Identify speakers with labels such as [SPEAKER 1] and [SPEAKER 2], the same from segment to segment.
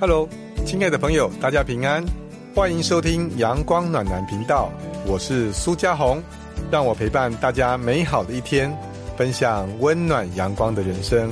[SPEAKER 1] Hello，亲爱的朋友，大家平安，欢迎收听阳光暖男频道，我是苏家红，让我陪伴大家美好的一天，分享温暖阳光的人生。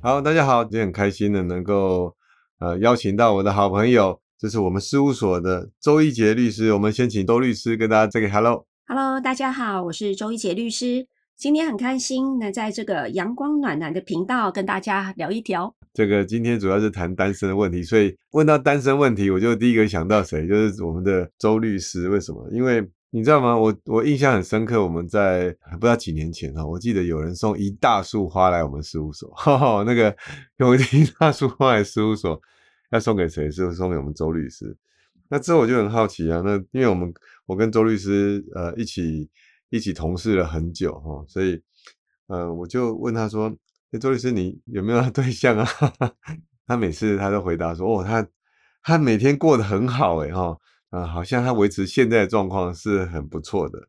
[SPEAKER 2] 好，大家好，今天很开心的能够呃邀请到我的好朋友，这是我们事务所的周一杰律师，我们先请周律师跟大家这个 Hello。
[SPEAKER 3] Hello，大家好，我是周一杰律师。今天很开心能在这个阳光暖男的频道跟大家聊一聊。
[SPEAKER 2] 这个今天主要是谈单身的问题，所以问到单身问题，我就第一个想到谁，就是我们的周律师。为什么？因为你知道吗？我我印象很深刻，我们在不知道几年前哈，我记得有人送一大束花来我们事务所，哈哈，那个有一大束花来事务所，要送给谁？是送给我们周律师。那之后我就很好奇啊，那因为我们我跟周律师呃一起一起同事了很久哈，所以呃我就问他说。周律师，你有没有 对象啊？他每次他都回答说：“哦，他他每天过得很好，诶哈，啊，好像他维持现在的状况是很不错的。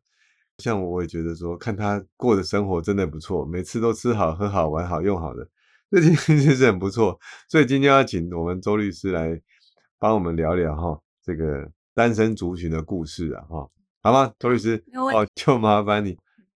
[SPEAKER 2] 像我也觉得说，看他过的生活真的不错，每次都吃好、喝好、玩好、用好的，这其实是很不错。所以今天要请我们周律师来帮我们聊聊哈，这个单身族群的故事啊，哈，好吗？涂律师，哦，就麻烦你。”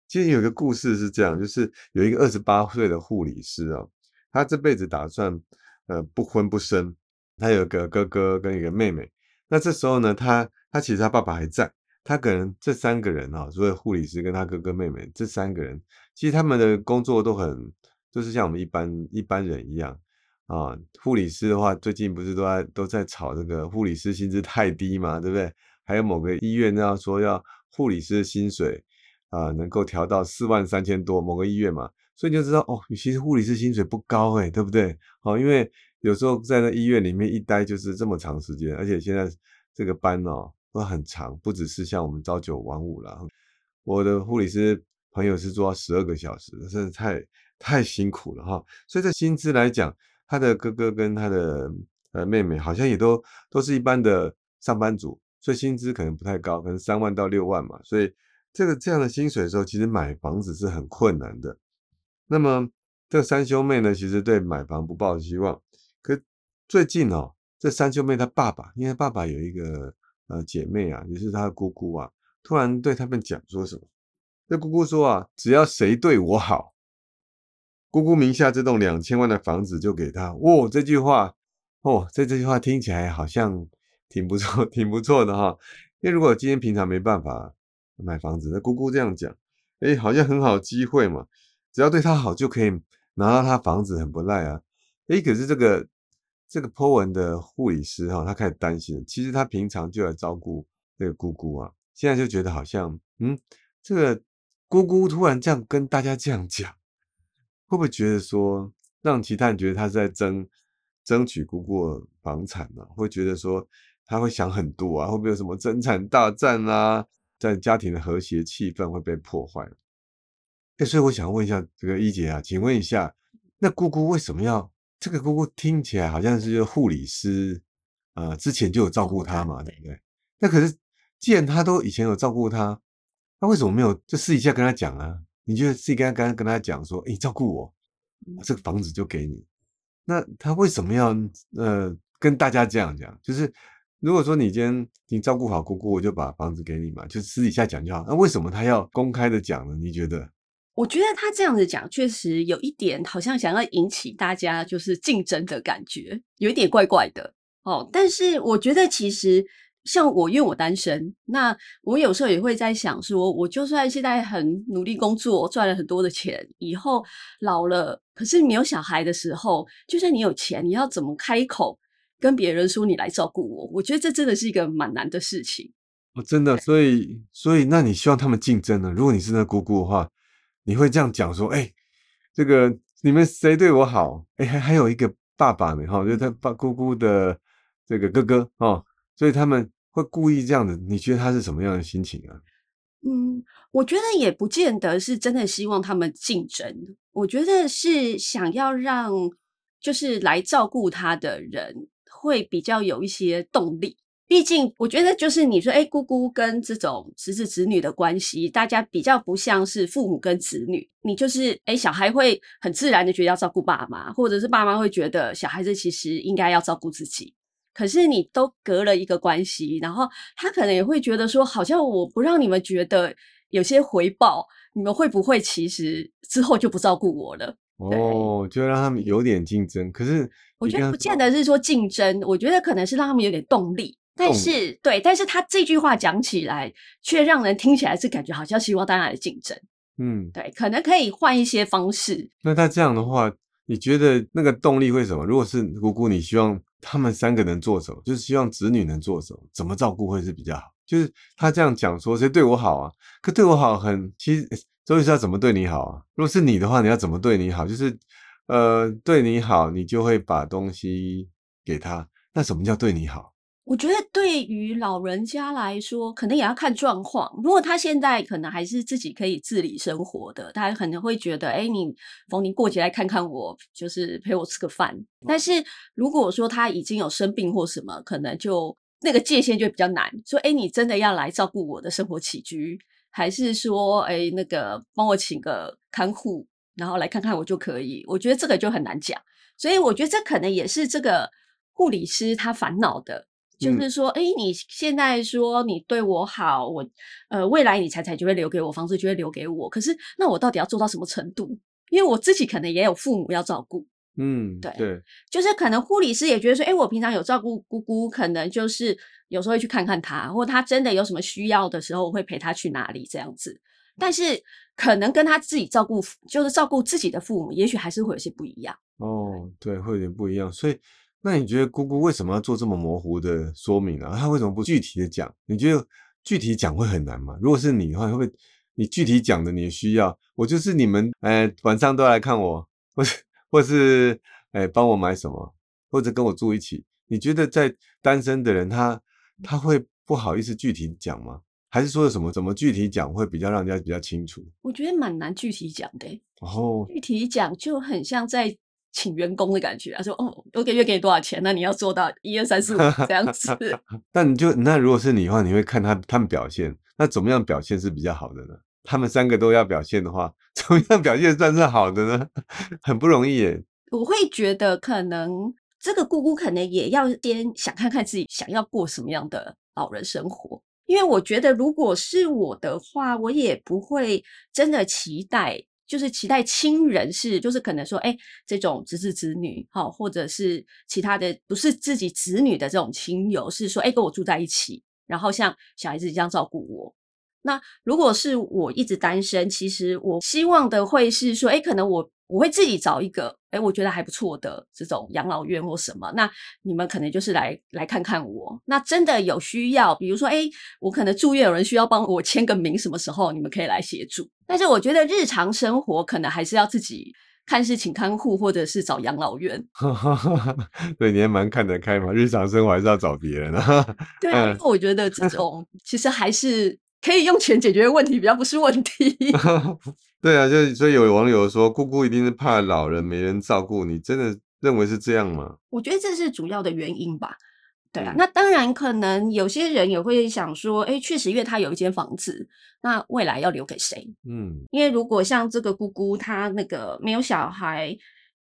[SPEAKER 2] 其实有一个故事是这样，就是有一个二十八岁的护理师啊，他这辈子打算呃不婚不生，他有个哥哥跟一个妹妹。那这时候呢，他他其实他爸爸还在，他可能这三个人啊，所以护理师跟他哥哥妹妹这三个人，其实他们的工作都很就是像我们一般一般人一样啊。护理师的话，最近不是都在都在吵这个护理师薪资太低嘛，对不对？还有某个医院要说要护理师薪水。啊、能够调到四万三千多，某个医院嘛，所以你就知道哦，其实护理师薪水不高诶、对不对？哦，因为有时候在那医院里面一待就是这么长时间，而且现在这个班哦都很长，不只是像我们朝九晚五了。我的护理师朋友是做到十二个小时，真的太太辛苦了哈。所以在薪资来讲，他的哥哥跟他的呃妹妹好像也都都是一般的上班族，所以薪资可能不太高，可能三万到六万嘛，所以。这个这样的薪水的时候，其实买房子是很困难的。那么这三兄妹呢，其实对买房不抱希望。可最近哦，这三兄妹他爸爸，因为爸爸有一个呃姐妹啊，也是他的姑姑啊，突然对他们讲说什么？这姑姑说啊，只要谁对我好，姑姑名下这栋两千万的房子就给他。哦，这句话哦，这这句话听起来好像挺不错，挺不错的哈。因为如果今天平常没办法。买房子，那姑姑这样讲，哎，好像很好机会嘛，只要对他好就可以拿到他房子，很不赖啊。哎，可是这个这个 po 文的护理师哈，他开始担心，其实他平常就来照顾这个姑姑啊，现在就觉得好像，嗯，这个姑姑突然这样跟大家这样讲，会不会觉得说让其他人觉得他是在争争取姑姑的房产呢、啊？会觉得说他会想很多啊，会不会有什么争产大战啊？在家庭的和谐气氛会被破坏。哎，所以我想问一下这个一姐啊，请问一下，那姑姑为什么要这个姑姑听起来好像是护理师，呃，之前就有照顾她嘛，对不对？那可是既然她都以前有照顾她，那为什么没有就私底下跟她讲啊？你觉得自己跟刚刚跟她讲说，哎，照顾我，这个房子就给你。那她为什么要呃跟大家这样讲？就是。如果说你今天你照顾好姑姑，我就把房子给你嘛，就私底下讲就好。那为什么他要公开的讲呢？你觉得？
[SPEAKER 3] 我觉得他这样子讲，确实有一点好像想要引起大家就是竞争的感觉，有一点怪怪的哦。但是我觉得其实像我，因为我单身，那我有时候也会在想说，我就算现在很努力工作，赚了很多的钱，以后老了，可是你有小孩的时候，就算你有钱，你要怎么开口？跟别人说你来照顾我，我觉得这真的是一个蛮难的事情。
[SPEAKER 2] 哦，真的，所以，所以，那你希望他们竞争呢？如果你是那姑姑的话，你会这样讲说：“哎、欸，这个你们谁对我好？哎、欸，还还有一个爸爸呢，哈，就是他爸姑姑的这个哥哥哦，所以他们会故意这样子。你觉得他是什么样的心情啊？”
[SPEAKER 3] 嗯，我觉得也不见得是真的希望他们竞争，我觉得是想要让就是来照顾他的人。会比较有一些动力毕竟我觉得就是你说，哎，姑姑跟这种侄子侄女的关系，大家比较不像是父母跟子女，你就是哎，小孩会很自然的觉得要照顾爸妈，或者是爸妈会觉得小孩子其实应该要照顾自己。可是你都隔了一个关系，然后他可能也会觉得说，好像我不让你们觉得有些回报，你们会不会其实之后就不照顾我了？
[SPEAKER 2] 哦，就让他们有点竞争。可是
[SPEAKER 3] 我觉得不见得是说竞争，我觉得可能是让他们有点动力。但是对，但是他这句话讲起来，却让人听起来是感觉好像希望大家的竞争。嗯，对，可能可以换一些方式。
[SPEAKER 2] 那他这样的话，你觉得那个动力会什么？如果是姑姑，你希望？他们三个能做什么？就是希望子女能做什么？怎么照顾会是比较好？就是他这样讲说，谁对我好啊？可对我好很，其实周律师要怎么对你好啊？如果是你的话，你要怎么对你好？就是呃，对你好，你就会把东西给他。那什么叫对你好？
[SPEAKER 3] 我觉得对于老人家来说，可能也要看状况。如果他现在可能还是自己可以自理生活的，他可能会觉得，哎，你逢年过节来看看我，就是陪我吃个饭。但是如果说他已经有生病或什么，可能就那个界限就比较难。说，哎，你真的要来照顾我的生活起居，还是说，哎，那个帮我请个看护，然后来看看我就可以？我觉得这个就很难讲。所以我觉得这可能也是这个护理师他烦恼的。就是说，哎，你现在说你对我好，我呃，未来你财产就会留给我，房子就会留给我。可是，那我到底要做到什么程度？因为我自己可能也有父母要照顾。
[SPEAKER 2] 嗯，对对，
[SPEAKER 3] 就是可能护理师也觉得说，哎，我平常有照顾姑姑，可能就是有时候会去看看她，或她真的有什么需要的时候，我会陪她去哪里这样子。但是，可能跟她自己照顾，就是照顾自己的父母，也许还是会有些不一样。
[SPEAKER 2] 哦，对，会有点不一样，所以。那你觉得姑姑为什么要做这么模糊的说明呢？她为什么不具体的讲？你觉得具体讲会很难吗？如果是你的话，会不会你具体讲的你需要？我就是你们，哎，晚上都来看我，我是或是哎帮我买什么，或者跟我住一起？你觉得在单身的人，他他会不好意思具体讲吗？还是说什么怎么具体讲会比较让人家比较清楚？
[SPEAKER 3] 我觉得蛮难具体讲的。哦，具体讲就很像在。请员工的感觉，他说：“哦，我个月给你多少钱？那你要做到一二三四五这样子。”
[SPEAKER 2] 那你就那如果是你的话，你会看他他们表现，那怎么样表现是比较好的呢？他们三个都要表现的话，怎么样表现算是好的呢？很不容易耶。
[SPEAKER 3] 我会觉得可能这个姑姑可能也要先想看看自己想要过什么样的老人生活，因为我觉得如果是我的话，我也不会真的期待。就是期待亲人是，就是可能说，哎，这种侄子侄女，好，或者是其他的不是自己子女的这种亲友，是说，哎，跟我住在一起，然后像小孩子一样照顾我。那如果是我一直单身，其实我希望的会是说，哎，可能我。我会自己找一个，哎，我觉得还不错的这种养老院或什么。那你们可能就是来来看看我。那真的有需要，比如说，哎，我可能住院有人需要帮我签个名，什么时候你们可以来协助？但是我觉得日常生活可能还是要自己看是请看护或者是找养老院。
[SPEAKER 2] 对，你还蛮看得开嘛。日常生活还是要找别人啊。
[SPEAKER 3] 对啊，因为我觉得这 种其实还是可以用钱解决问题，比较不是问题。
[SPEAKER 2] 对啊，就所以有网友说，姑姑一定是怕老人没人照顾。你真的认为是这样吗？
[SPEAKER 3] 我觉得这是主要的原因吧。对啊，那当然可能有些人也会想说，哎，确实因为他有一间房子，那未来要留给谁？嗯，因为如果像这个姑姑她那个没有小孩，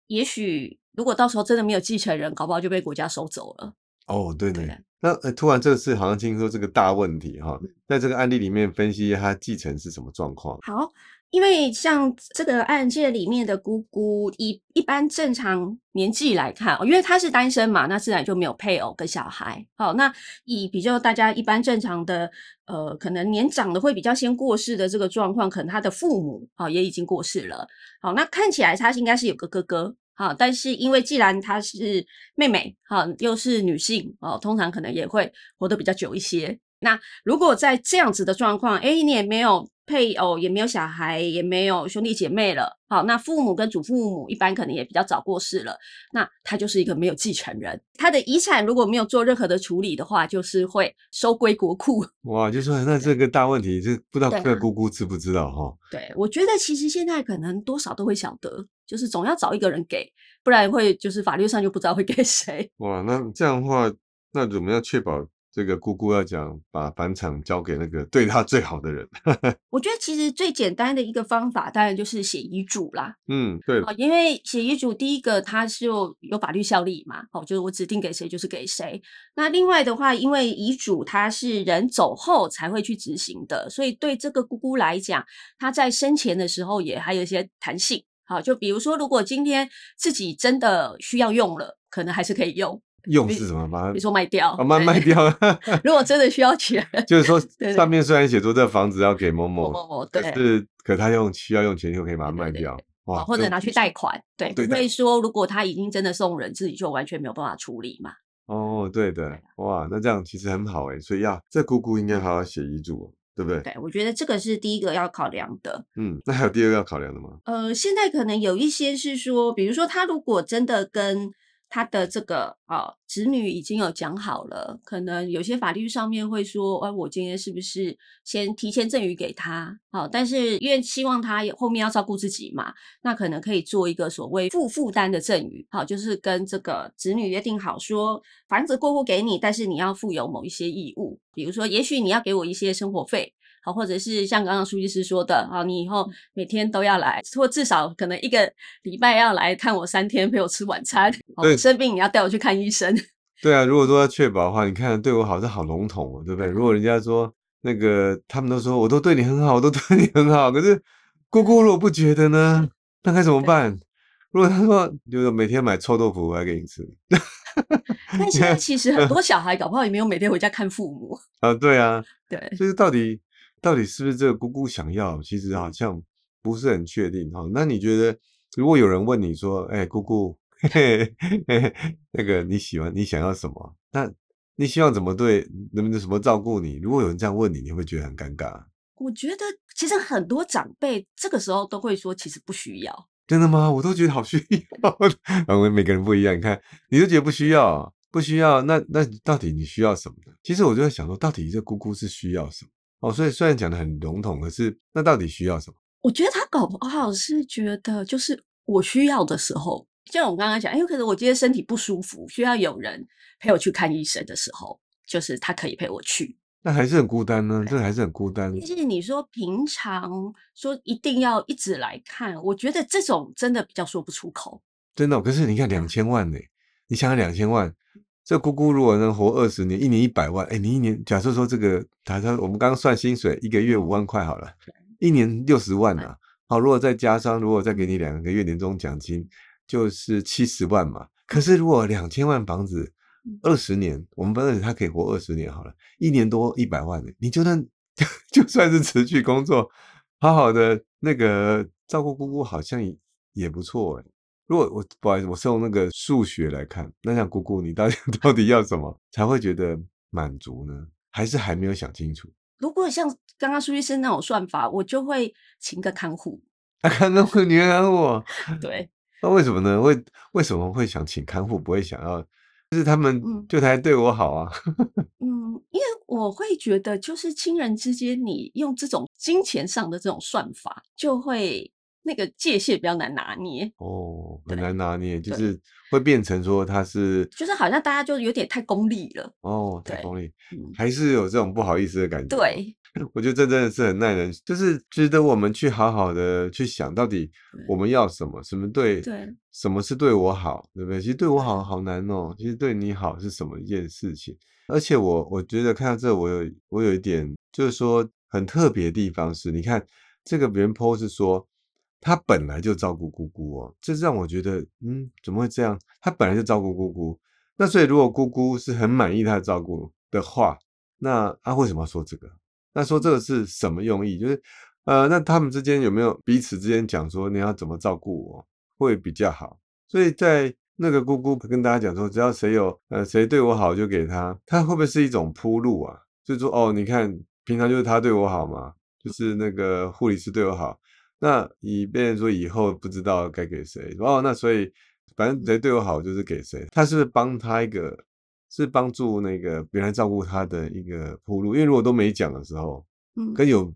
[SPEAKER 3] 也许如果到时候真的没有继承人，搞不好就被国家收走了。
[SPEAKER 2] 哦，对对。那突然这次好像听说这个大问题哈，在这个案例里面分析他继承是什么状况？
[SPEAKER 3] 好。因为像这个案件里面的姑姑，以一般正常年纪来看，因为她是单身嘛，那自然就没有配偶跟小孩。好，那以比较大家一般正常的，呃，可能年长的会比较先过世的这个状况，可能他的父母啊也已经过世了。好，那看起来他应该是有个哥哥，好，但是因为既然她是妹妹，好，又是女性，哦，通常可能也会活得比较久一些。那如果在这样子的状况，哎，你也没有。配偶也没有小孩，也没有兄弟姐妹了。好，那父母跟祖父母一般可能也比较早过世了。那他就是一个没有继承人，他的遗产如果没有做任何的处理的话，就是会收归国库。
[SPEAKER 2] 哇，就说 那这个大问题，这不知道各姑姑知不知道哈？
[SPEAKER 3] 对，我觉得其实现在可能多少都会晓得，就是总要找一个人给，不然会就是法律上就不知道会给谁。
[SPEAKER 2] 哇，那这样的话，那怎么样确保？这个姑姑要讲把返场交给那个对她最好的人。
[SPEAKER 3] 我觉得其实最简单的一个方法，当然就是写遗嘱啦。
[SPEAKER 2] 嗯，对，
[SPEAKER 3] 哦，因为写遗嘱，第一个它是有有法律效力嘛，哦，就是我指定给谁就是给谁。那另外的话，因为遗嘱它是人走后才会去执行的，所以对这个姑姑来讲，她在生前的时候也还有一些弹性。好，就比如说，如果今天自己真的需要用了，可能还是可以用。
[SPEAKER 2] 用是什么？把它
[SPEAKER 3] 比如说卖掉，
[SPEAKER 2] 哦，卖卖掉。
[SPEAKER 3] 如果真的需要钱，
[SPEAKER 2] 就是说上面虽然写出这房子要给某某，
[SPEAKER 3] 某某
[SPEAKER 2] 可
[SPEAKER 3] 对
[SPEAKER 2] 是可他用需要用钱就可以把它卖掉，哇，这
[SPEAKER 3] 或者拿去贷款，对，
[SPEAKER 2] 对
[SPEAKER 3] 不会说如果他已经真的送人，自己就完全没有办法处理嘛。
[SPEAKER 2] 哦，对的，哇，那这样其实很好哎，所以要这姑姑应该好好写遗嘱，对不对？
[SPEAKER 3] 对，我觉得这个是第一个要考量的。
[SPEAKER 2] 嗯，那还有第二个要考量的吗？
[SPEAKER 3] 呃，现在可能有一些是说，比如说他如果真的跟他的这个啊子女已经有讲好了，可能有些法律上面会说，哎、我今天是不是先提前赠与给他？好、但是因为希望他后面要照顾自己嘛，那可能可以做一个所谓负负担的赠与，好，就是跟这个子女约定好说，房子过户给你，但是你要负有某一些义务，比如说，也许你要给我一些生活费。好，或者是像刚刚苏律师说的，好，你以后每天都要来，或至少可能一个礼拜要来看我三天，陪我吃晚餐。好
[SPEAKER 2] 对
[SPEAKER 3] 生病你要带我去看医生。
[SPEAKER 2] 对啊，如果说要确保的话，你看对我好是好笼统哦，对不对？如果人家说那个，他们都说我都对你很好，我都对你很好，可是姑姑如果不觉得呢，那该怎么办？如果他说就是每天买臭豆腐回来给你吃
[SPEAKER 3] 但 现在其实很多小孩搞不好也没有每天回家看父母。
[SPEAKER 2] 啊，对啊，
[SPEAKER 3] 对，
[SPEAKER 2] 就是到底到底是不是这个姑姑想要？其实好像不是很确定哈。那你觉得，如果有人问你说：“哎，姑姑，嘿嘿嘿嘿那个你喜欢你想要什么？那你希望怎么对，能不能什么照顾你？”如果有人这样问你，你会觉得很尴尬。
[SPEAKER 3] 我觉得其实很多长辈这个时候都会说，其实不需要。
[SPEAKER 2] 真的吗？我都觉得好需要。啊，我们每个人不一样。你看，你都觉得不需要，不需要，那那到底你需要什么呢？其实我就在想说，到底这姑姑是需要什么？哦，所以虽然讲的很笼统，可是那到底需要什么？
[SPEAKER 3] 我觉得他搞不好是觉得，就是我需要的时候，就像我刚刚讲，因为可能我今天身体不舒服，需要有人陪我去看医生的时候，就是他可以陪我去。
[SPEAKER 2] 那还是很孤单呢，这还是很孤单。
[SPEAKER 3] 但是你说平常说一定要一直来看，我觉得这种真的比较说不出口。
[SPEAKER 2] 真的哦、可是你看两千万呢，你想想两千万，这姑姑如果能活二十年，一年一百万，哎，你一年假设说这个，假设我们刚刚算薪水，一个月五万块好了，一年六十万啊、好，如果再加上，如果再给你两个月年终奖金，就是七十万嘛。可是如果两千万房子，二十年，我们本来他可以活二十年好了，一年多一百万呢，你就算就算是持续工作，好好的那个照顾姑姑，好像也也不错哎。如果我不好意思，我是用那个数学来看，那像姑姑，你到底 到底要什么才会觉得满足呢？还是还没有想清楚？
[SPEAKER 3] 如果像刚刚苏医生那种算法，我就会请个看护。
[SPEAKER 2] 那看看会女儿我，
[SPEAKER 3] 对，
[SPEAKER 2] 那为什么呢？为为什么会想请看护，不会想要？就是他们
[SPEAKER 3] 嗯
[SPEAKER 2] 就才对我好啊。
[SPEAKER 3] 嗯，因为我会觉得，就是亲人之间，你用这种金钱上的这种算法，就会那个界限比较难拿捏，
[SPEAKER 2] 哦，很
[SPEAKER 3] 对
[SPEAKER 2] 难拿捏，就是会变成说他是
[SPEAKER 3] 就是好像大家就有点太功利了。
[SPEAKER 2] 哦，太功利，
[SPEAKER 3] 嗯，
[SPEAKER 2] 还是有这种不好意思的感觉。
[SPEAKER 3] 对，
[SPEAKER 2] 我觉得这真的是很耐人，就是值得我们去好好的去想，到底我们要什么，什么对，
[SPEAKER 3] 对，
[SPEAKER 2] 什么是对我好，对不对？其实对我好好难哦，其实对你好是什么一件事情？而且我我觉得看到这，我有我有一点就是说很特别的地方是，你看这个别人 po 是说他本来就照顾姑姑哦，这让我觉得嗯怎么会这样？他本来就照顾姑姑，那所以如果姑姑是很满意他的照顾的话，那他、为什么要说这个？那说这个是什么用意？就是呃，那他们之间有没有彼此之间讲说你要怎么照顾我会比较好？所以在那个姑姑跟大家讲说，只要谁有呃谁对我好就给他，他会不会是一种铺路啊？就说哦，你看平常就是他对我好嘛，就是那个护理师对我好，那以便说以后不知道该给谁哦，那所以反正谁对我好就是给谁，他是不是帮他一个？是帮助那个别人照顾他的一个铺路，因为如果都没讲的时候，
[SPEAKER 3] 嗯，
[SPEAKER 2] 跟有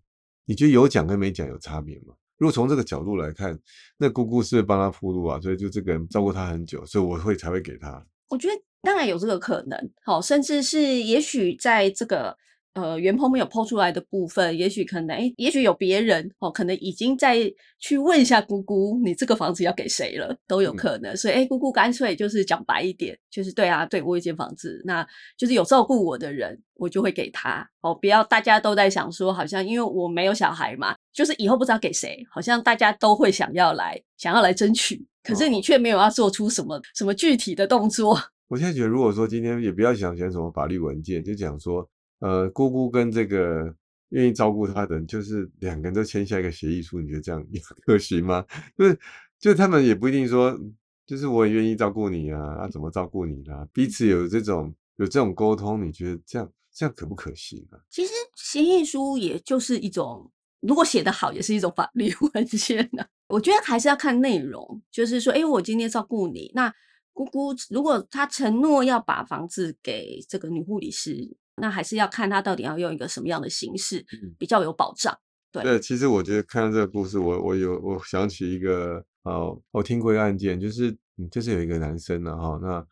[SPEAKER 2] 你觉得有讲跟没讲有差别吗？如果从这个角度来看，那姑姑是帮他铺路啊，所以就这个人照顾他很久，所以我会才会给他。
[SPEAKER 3] 我觉得当然有这个可能，好，甚至是也许在这个。呃，原棚没有剖出来的部分，也许可能，哎，也许有别人哦，可能已经在去问一下姑姑，你这个房子要给谁了，都有可能。所以，哎，姑姑干脆就是讲白一点，就是对啊，对我一间房子，那就是有照顾我的人，我就会给他哦，不要大家都在想说，好像因为我没有小孩嘛，就是以后不知道给谁，好像大家都会想要来，想要来争取，可是你却没有要做出什么什么具体的动作。
[SPEAKER 2] 我现在觉得，如果说今天也不要想选什么法律文件，就讲说。呃，姑姑跟这个愿意照顾他的人，就是两个人都签下一个协议书，你觉得这样 可行吗？就是，就他们也不一定说，就是我也愿意照顾你啊，啊，怎么照顾你啦？彼此有这种有这种沟通，你觉得这样这样可不可行啊？
[SPEAKER 3] 其实协议书也就是一种，如果写得好，也是一种法律 文件呢。我觉得还是要看内容，就是说，哎，我今天照顾你，那姑姑如果她承诺要把房子给这个女护理师。那还是要看他到底要用一个什么样的形式比较有保障。
[SPEAKER 2] 对，其实我觉得看到这个故事，我我有我想起一个哦，我听过一个案件，就是就是有一个男生呢哈，那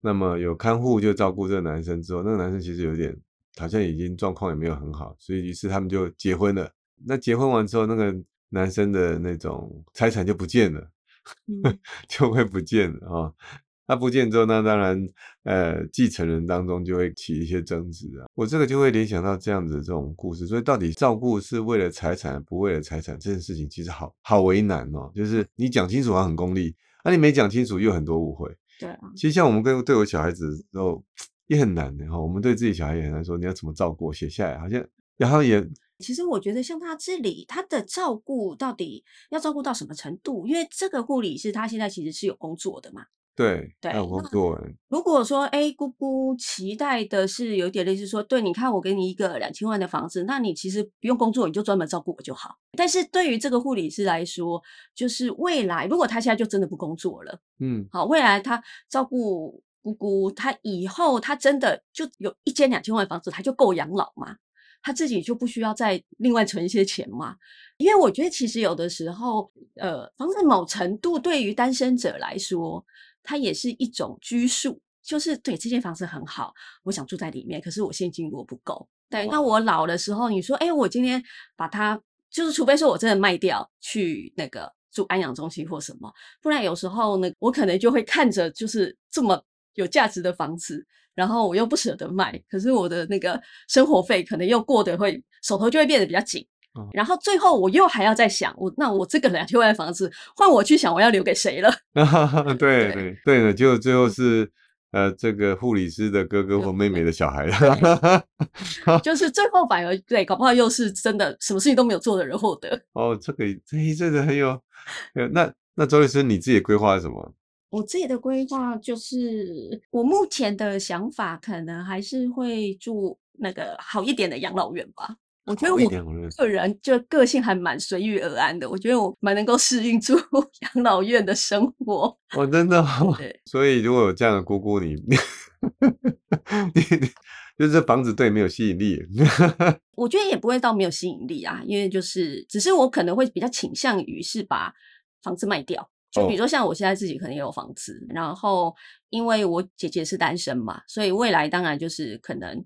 [SPEAKER 2] 那么有看护就照顾这个男生之后，那个男生其实有点好像已经状况也没有很好，所以于是他们就结婚了。那结婚完之后，那个男生的那种财产就不见了，就会不见了啊。他不见之后，那当然，呃，继承人当中就会起一些争执啊。我这个就会联想到这样子这种故事，所以到底照顾是为了财产，不为了财产这件事情，其实好好为难哦。就是你讲清楚，它很功利；，那你没讲清楚，又很多误会。
[SPEAKER 3] 对啊。
[SPEAKER 2] 其实像我们跟对我小孩子都也很难的哈。我们对自己小孩也很难说，你要怎么照顾，写下来好像，然后也。
[SPEAKER 3] 其实我觉得像他这里，他的照顾到底要照顾到什么程度？因为这个护理师他现在其实是有工作的嘛。
[SPEAKER 2] 对，对，工作。
[SPEAKER 3] 如果说，哎，姑姑期待的是有点类似说，对，你看我给你一个两千万的房子，那你其实不用工作，你就专门照顾我就好。但是对于这个护理师来说，就是未来如果他现在就真的不工作了，嗯，好，未来他照顾姑姑，他以后他真的就有一间两千万房子，他就够养老嘛？他自己就不需要再另外存一些钱嘛？因为我觉得其实有的时候，呃，房子某程度对于单身者来说。它也是一种拘束，就是对这间房子很好，我想住在里面，可是我现金如果不够，对，那我老的时候，你说，哎，我今天把它，就是除非说我真的卖掉去那个住安养中心或什么，不然有时候呢，我可能就会看着就是这么有价值的房子，然后我又不舍得卖，可是我的那个生活费可能又过得会手头就会变得比较紧。然后最后我又还要再想，我那我这个两千万房子换我去想，我要留给谁了？
[SPEAKER 2] 对对对的，就最后是呃这个护理师的哥哥或妹妹的小孩了，
[SPEAKER 3] 就是最后反而对，搞不好又是真的什么事情都没有做的人获得。
[SPEAKER 2] 哦，这个这一阵子很有，那那周律师你自己规划是什么？
[SPEAKER 3] 我自己的规划就是，我目前的想法可能还是会住那个好一点的养老院吧。我觉得我个人就个性还蛮随遇而安的，我觉得我蛮能够适应住 养老院的生活。
[SPEAKER 2] 我真的，所以如果有这样的姑姑，你你 就是这房子对没有吸引力。
[SPEAKER 3] 我觉得也不会到没有吸引力啊，因为就是只是我可能会比较倾向于是把房子卖掉。就比如说像我现在自己可能也有房子，然后因为我姐姐是单身嘛，所以未来当然就是可能。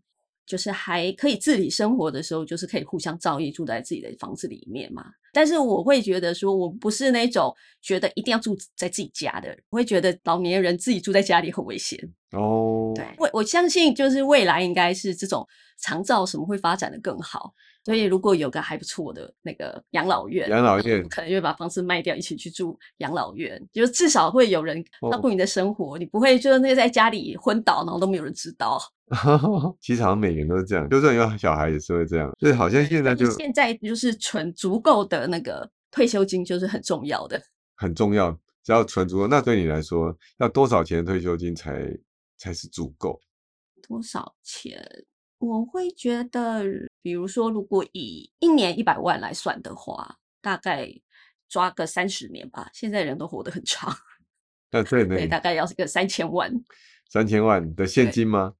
[SPEAKER 3] 就是还可以自理生活的时候，就是可以互相照应，住在自己的房子里面嘛。但是我会觉得说，我不是那种觉得一定要住在自己家的人，我会觉得老年人自己住在家里很危险哦。对，我我相信就是未来应该是这种长照什么会发展的更好。所以如果有个还不错的那个养老院，
[SPEAKER 2] 养老院
[SPEAKER 3] 可能就会把房子卖掉，一起去住养老院，就至少会有人照顾你的生活，你不会就是那个在家里昏倒，然后都没有人知道。
[SPEAKER 2] 其实好像每个人都是这样，就算有小孩也是会这样。所以好像现在就
[SPEAKER 3] 现在就是存足够的那个退休金就是很重要的，
[SPEAKER 2] 很重要。只要存足够，那对你来说要多少钱退休金才才是足够？
[SPEAKER 3] 多少钱？我会觉得，比如说，如果以一年一百万来算的话，大概抓个三十年吧。现在人都活得很长，
[SPEAKER 2] 那，对
[SPEAKER 3] 对，大概要是个三千万。
[SPEAKER 2] 三千万的现金吗？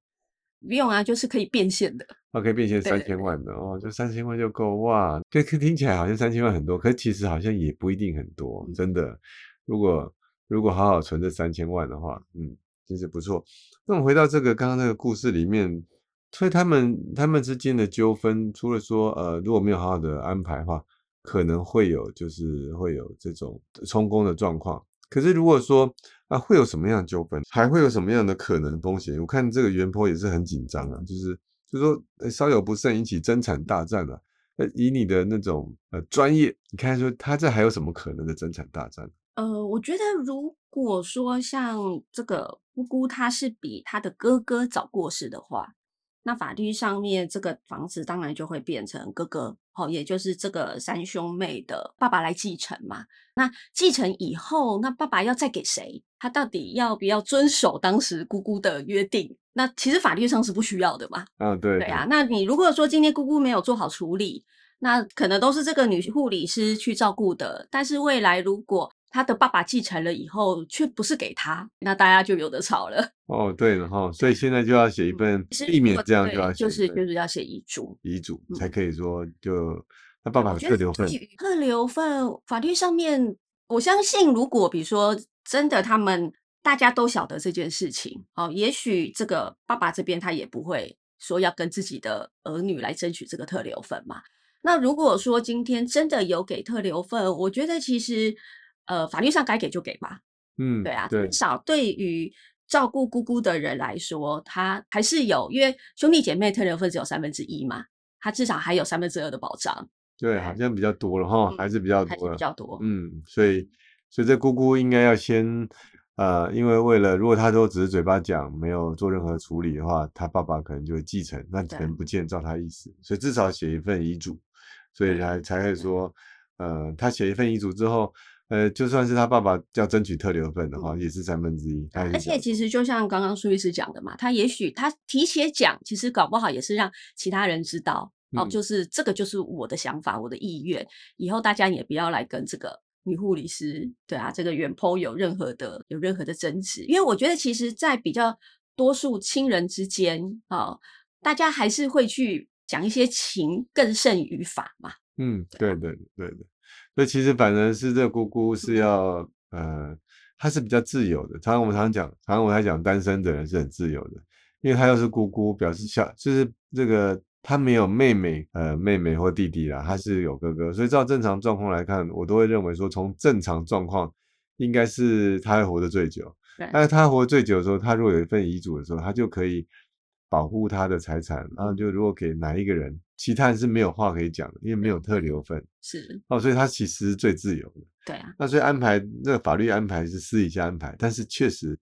[SPEAKER 3] 不用啊，就是可以变现的。
[SPEAKER 2] 哦，可以变现三千万的哦，就三千万就够哇。这，听起来好像三千万很多，可是其实好像也不一定很多，真的。如果如果好好存这三千万的话，嗯，其实不错。那我们回到这个刚刚那个故事里面，所以他们他们之间的纠纷，除了说呃如果没有好好的安排的话，可能会有就是会有这种充公的状况。可是如果说啊会有什么样的纠纷，还会有什么样的可能风险？我看这个原坡也是很紧张啊，就是就是说稍有不慎引起争产大战啊。呃，以你的那种呃专业，你看说他这还有什么可能的争产大战？
[SPEAKER 3] 呃，我觉得如果说像这个姑姑，她是比她的哥哥早过世的话，那法律上面这个房子当然就会变成哥哥，哦，也就是这个三兄妹的爸爸来继承嘛。那继承以后，那爸爸要再给谁？他到底要不要遵守当时姑姑的约定？那其实法律上是不需要的嘛。
[SPEAKER 2] 啊，对，
[SPEAKER 3] 对啊。那你如果说今天姑姑没有做好处理，那可能都是这个女护理师去照顾的。但是未来如果他的爸爸继承了以后，却不是给他，那大家就有的吵了。
[SPEAKER 2] 哦，对了哈，所以现在就要写一份，避免这样就要
[SPEAKER 3] 就是就是要写遗嘱，
[SPEAKER 2] 遗嘱才可以说就他爸爸特留份，
[SPEAKER 3] 特留份法律上面，我相信如果比如说真的他们大家都晓得这件事情，哦，也许这个爸爸这边他也不会说要跟自己的儿女来争取这个特留份嘛。那如果说今天真的有给特留份，我觉得其实。呃，法律上该给就给吧。
[SPEAKER 2] 嗯，
[SPEAKER 3] 对啊，至少对于照顾姑姑的人来说，他还是有，因为兄弟姐妹特留份只有三分之一嘛，他至少还有三分之二的保障。
[SPEAKER 2] 对，好像比较多了哈，还是比较多，
[SPEAKER 3] 比较多。
[SPEAKER 2] 嗯，所以，所以这姑姑应该要先，呃，因为为了如果他都只是嘴巴讲，没有做任何处理的话，他爸爸可能就会继承，那可能不见照他意思，所以至少写一份遗嘱，所以才才会说，呃，他写一份遗嘱之后。呃，就算是他爸爸要争取特留份的话，也是三分之一。
[SPEAKER 3] 而且其实就像刚刚苏律师讲的嘛，他也许他提前讲，其实搞不好也是让其他人知道哦，就是这个就是我的想法，我的意愿。以后大家也不要来跟这个女护理师，对啊，这个原 po 有任何的有任何的争执，因为我觉得其实，在比较多数亲人之间啊，大家还是会去讲一些情更胜于法嘛。
[SPEAKER 2] 嗯，对对对对。所以其实反正是这姑姑是要，呃，她是比较自由的。常常我们常常讲，常常我在讲单身的人是很自由的，因为她又是姑姑，表示小就是这个她没有妹妹，呃，妹妹或弟弟啦，她是有哥哥。所以照正常状况来看，我都会认为说，从正常状况，应该是她会活得最久。但是她活最久的时候，她如果有一份遗嘱的时候，她就可以保护他的财产，然后就如果给哪一个人。其他人是没有话可以讲的，因为没有特留份，
[SPEAKER 3] 是
[SPEAKER 2] 哦，所以他其实是最自由的。
[SPEAKER 3] 对啊，
[SPEAKER 2] 那所以安排那个法律安排是私底下安排，但是确实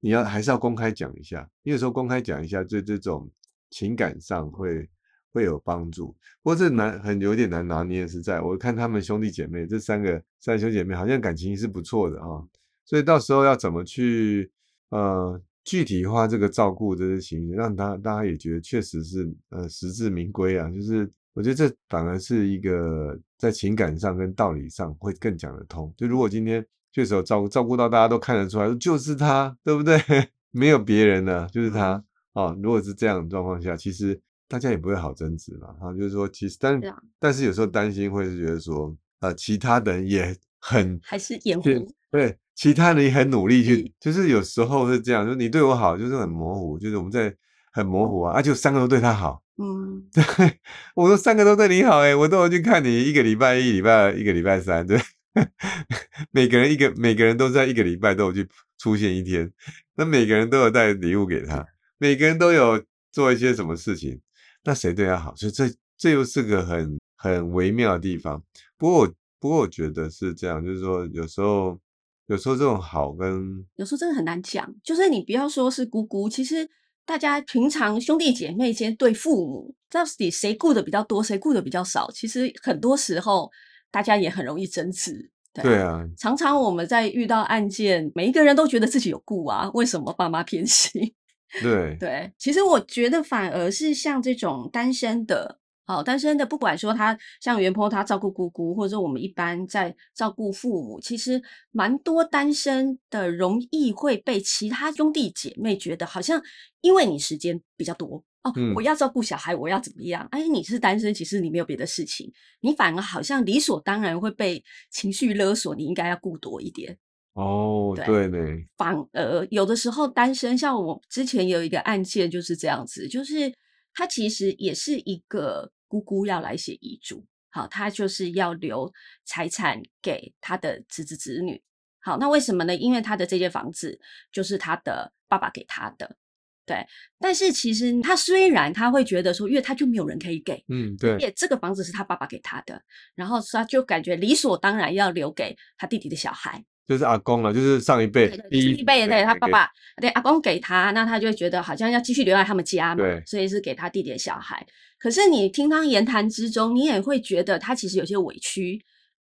[SPEAKER 2] 你要还是要公开讲一下，因为说公开讲一下，对这种情感上会会有帮助。不过这难很有点难拿捏，是在我看他们兄弟姐妹这三个三兄姐妹好像感情是不错的啊，所以到时候要怎么去呃。具体化这个照顾这些情形，让他大家也觉得确实是呃实至名归啊。就是我觉得这反而是一个在情感上跟道理上会更讲得通。就如果今天确实有照顾照顾到大家都看得出来，就是他，对不对？没有别人呢，就是他啊。如果是这样的状况下，其实大家也不会好争执嘛。啊，就是说，其实但但是有时候担心会是觉得说，呃，其他的人也很
[SPEAKER 3] 还是掩护
[SPEAKER 2] 对。其他人也很努力去，就是有时候是这样，就是你对我好，就是很模糊，就是我们在很模糊啊，啊，就三个都对他好，
[SPEAKER 3] 嗯，
[SPEAKER 2] 对，我说三个都对你好，哎，我都有去看你一个礼拜一礼拜二一个礼拜三，对，每个人一个每个人都在一个礼拜都有去出现一天，那每个人都有带礼物给他，每个人都有做一些什么事情，那谁对他好？所以这这又是个很很微妙的地方。不过我不过我觉得是这样，就是说有时候。有时候这种好跟
[SPEAKER 3] 有时候真的很难讲，就是你不要说是姑姑，其实大家平常兄弟姐妹间对父母到底谁顾的比较多，谁顾的比较少，其实很多时候大家也很容易争执。
[SPEAKER 2] 对啊，
[SPEAKER 3] 常常我们在遇到案件，每一个人都觉得自己有顾啊，为什么爸妈偏心？
[SPEAKER 2] 对
[SPEAKER 3] 对，其实我觉得反而是像这种单身的。好，单身的不管说他像袁坡，他照顾姑姑，或者说我们一般在照顾父母，其实蛮多单身的容易会被其他兄弟姐妹觉得好像因为你时间比较多哦，我要照顾小孩，我要怎么样？哎，你是单身，其实你没有别的事情，你反而好像理所当然会被情绪勒索，你应该要顾多一点。
[SPEAKER 2] 哦，
[SPEAKER 3] 对
[SPEAKER 2] 对，
[SPEAKER 3] 反而有的时候单身，像我之前有一个案件就是这样子，就是他其实也是一个姑姑要来写遗嘱，好，他就是要留财产给他的侄子侄女。好，那为什么呢？因为他的这间房子就是他的爸爸给他的，对。但是其实他虽然他会觉得说，因为他就没有人可以给，
[SPEAKER 2] 嗯，对，
[SPEAKER 3] 也这个房子是他爸爸给他的，然后他就感觉理所当然要留给他弟弟的小孩。
[SPEAKER 2] 就是阿公了，就是上一辈
[SPEAKER 3] 对对，
[SPEAKER 2] 第
[SPEAKER 3] 一辈对他爸爸对阿公给他，那他就会觉得好像要继续留在他们家嘛
[SPEAKER 2] 对，
[SPEAKER 3] 所以是给他弟弟的小孩。可是你听他言谈之中，你也会觉得他其实有些委屈，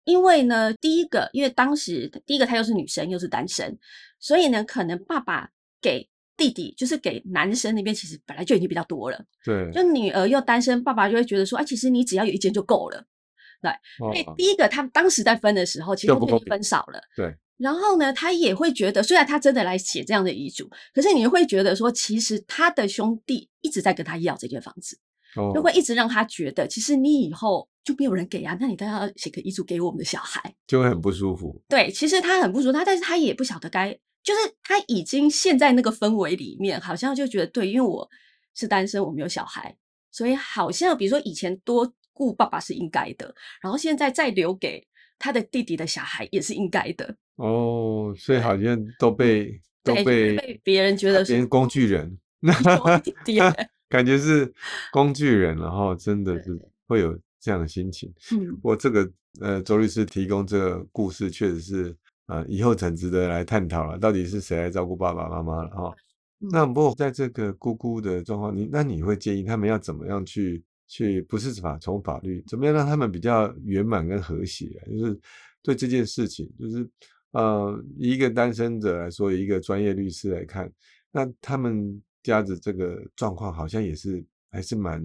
[SPEAKER 3] 因为呢，第一个，因为当时第一个他又是女生又是单身，所以呢，可能爸爸给弟弟就是给男生那边其实本来就已经比较多了，
[SPEAKER 2] 对，
[SPEAKER 3] 就女儿又单身，爸爸就会觉得说，啊，其实你只要有一间就够了。所以
[SPEAKER 2] 哦
[SPEAKER 3] 第一个，他们当时在分的时候，其实他就分少了。
[SPEAKER 2] 对。
[SPEAKER 3] 然后呢，他也会觉得，虽然他真的来写这样的遗嘱，可是你会觉得说，其实他的兄弟一直在跟他要这间房子，
[SPEAKER 2] 哦
[SPEAKER 3] 就会一直让他觉得，其实你以后就没有人给啊，那你当然要写个遗嘱给我们的小孩。
[SPEAKER 2] 就会很不舒服。
[SPEAKER 3] 对，其实他很不舒服，他但是他也不晓得该，就是他已经陷在那个氛围里面，好像就觉得对，因为我是单身，我没有小孩，所以好像比如说以前多顾爸爸是应该的，然后现在再留给他的弟弟的小孩也是应该的，
[SPEAKER 2] 哦，所以好像都被都被
[SPEAKER 3] 被别人觉得是
[SPEAKER 2] 别人工具人，
[SPEAKER 3] 有一点，
[SPEAKER 2] 感觉是工具人，然后真的是会有这样的心情。
[SPEAKER 3] 嗯，
[SPEAKER 2] 我这个呃，周律师提供这个故事，确实是呃，以后很值得来探讨了，到底是谁来照顾爸爸妈妈了哈。
[SPEAKER 3] 嗯
[SPEAKER 2] 那不过在这个姑姑的状况，你那你会建议他们要怎么样去去，不是法从法律，怎么样让他们比较圆满跟和谐啊？就是对这件事情，就是呃，一个单身者来说，一个专业律师来看，那他们家的这个状况好像也是还是蛮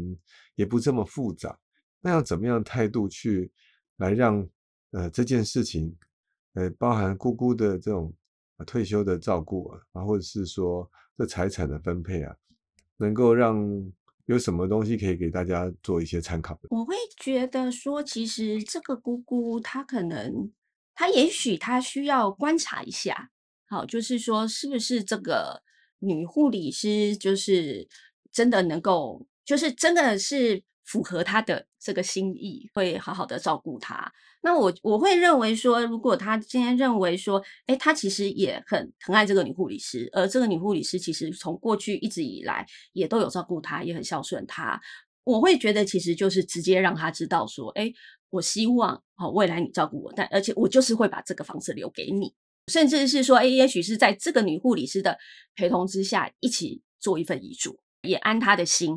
[SPEAKER 2] 也不这么复杂。那要怎么样态度去来让呃这件事情，呃，包含姑姑的这种、退休的照顾，啊，或者是说这财产的分配啊，能够让有什么东西可以给大家做一些参考的？
[SPEAKER 3] 我会觉得说，其实这个姑姑她可能，她也许她需要观察一下，好，就是说是不是这个女护理师就是真的能够，就是真的是符合他的这个心意，会好好的照顾她。那我我会认为说，如果她今天认为说，哎，她其实也很疼爱这个女护理师，而这个女护理师其实从过去一直以来也都有照顾她，也很孝顺她。我会觉得其实就是直接让他知道说，哎，我希望好、未来你照顾我，但而且我就是会把这个房子留给你，甚至是说，哎，也许是在这个女护理师的陪同之下，一起做一份遗嘱，也安他的心，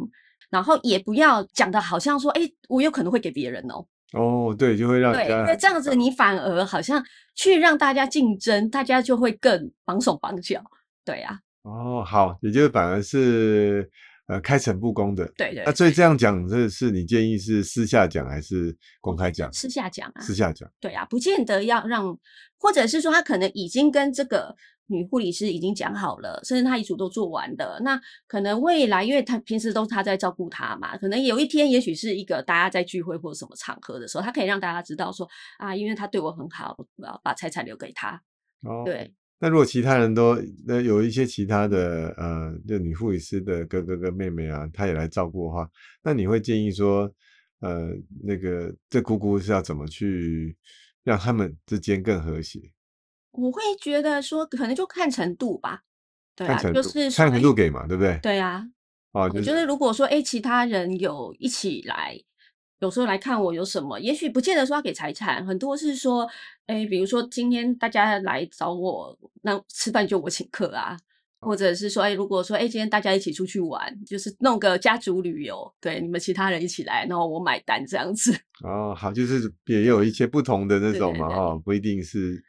[SPEAKER 3] 然后也不要讲的好像说，哎，我有可能会给别人哦，
[SPEAKER 2] 哦，对，就会让
[SPEAKER 3] 对，因为这样子你反而好像去让大家竞争，大家就会更绑手绑脚，对啊，
[SPEAKER 2] 哦，好，也就是反而是呃开诚布公的。
[SPEAKER 3] 对对
[SPEAKER 2] 那所以这样讲，这是你建议是私下讲还是公开讲？
[SPEAKER 3] 私下讲啊，
[SPEAKER 2] 私下讲。
[SPEAKER 3] 对啊，不见得要让，或者是说他可能已经跟这个女护理师已经讲好了，甚至她遗嘱都做完的。那可能未来，因为她平时都是她在照顾她嘛，可能有一天，也许是一个大家在聚会或者什么场合的时候，她可以让大家知道说啊，因为她对我很好，我要把财产留给她。
[SPEAKER 2] 哦，
[SPEAKER 3] 对，
[SPEAKER 2] 那如果其他人都那有一些其他的呃，就女护理师的哥哥跟妹妹啊，她也来照顾的话，那你会建议说，呃，那个这姑姑是要怎么去让他们之间更和谐？
[SPEAKER 3] 我会觉得说，可能就看程度吧。对啊，
[SPEAKER 2] 看程度，
[SPEAKER 3] 就是
[SPEAKER 2] 看程度
[SPEAKER 3] 诶
[SPEAKER 2] 给嘛，对不对？
[SPEAKER 3] 对啊，
[SPEAKER 2] 哦，就
[SPEAKER 3] 我觉得如果说，哎，其他人有一起来，有时候来看我有什么，也许不见得说要给财产，很多是说，哎，比如说今天大家来找我，那吃饭就我请客啊，或者是说，哎，如果说，哎，今天大家一起出去玩，就是弄个家族旅游，对，你们其他人一起来，然后我买单这样子，
[SPEAKER 2] 哦，好，就是也有一些不同的那种嘛，
[SPEAKER 3] 对
[SPEAKER 2] 哈，不一定是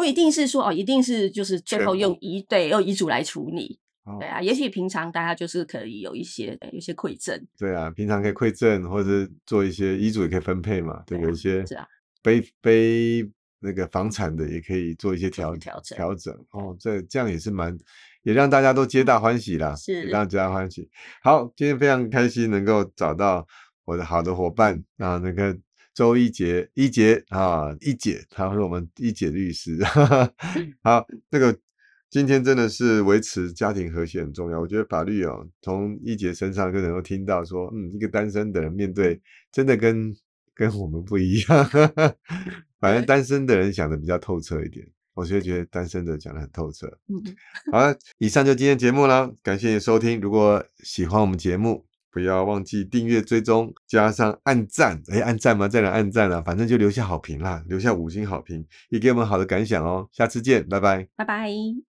[SPEAKER 3] 不一定是说哦，一定是就是最后用遗对用遗嘱来处理，
[SPEAKER 2] 哦
[SPEAKER 3] 对啊，也许平常大家就是可以有一些有一些馈赠，
[SPEAKER 2] 对啊，平常可以馈赠，或者是做一些遗嘱也可以分配嘛，对，
[SPEAKER 3] 对啊
[SPEAKER 2] 有一些
[SPEAKER 3] 是啊。
[SPEAKER 2] 背背那个房产的也可以做一些调
[SPEAKER 3] 调整
[SPEAKER 2] 调整。哦，这这样也是蛮也让大家都皆大欢喜啦，
[SPEAKER 3] 是
[SPEAKER 2] 也让皆大欢喜。好，今天非常开心能够找到我的好的伙伴啊，那个周一杰，一杰啊，一姐，他是我们一姐律师。好，那个今天真的是维持家庭和谐很重要。我觉得法律哦，从一姐身上就能够听到说，嗯，一个单身的人面对真的跟跟我们不一样。反正单身的人想的比较透彻一点，我觉得觉得单身的讲的很透彻。
[SPEAKER 3] 嗯，
[SPEAKER 2] 好了，以上就今天节目了，感谢你收听。如果喜欢我们节目，不要忘记订阅、追踪，加上按赞。哎，按赞吗？在哪按赞啊？反正就留下好评啦，留下五星好评，也给我们好的感想哦。下次见，拜拜。
[SPEAKER 3] 拜拜。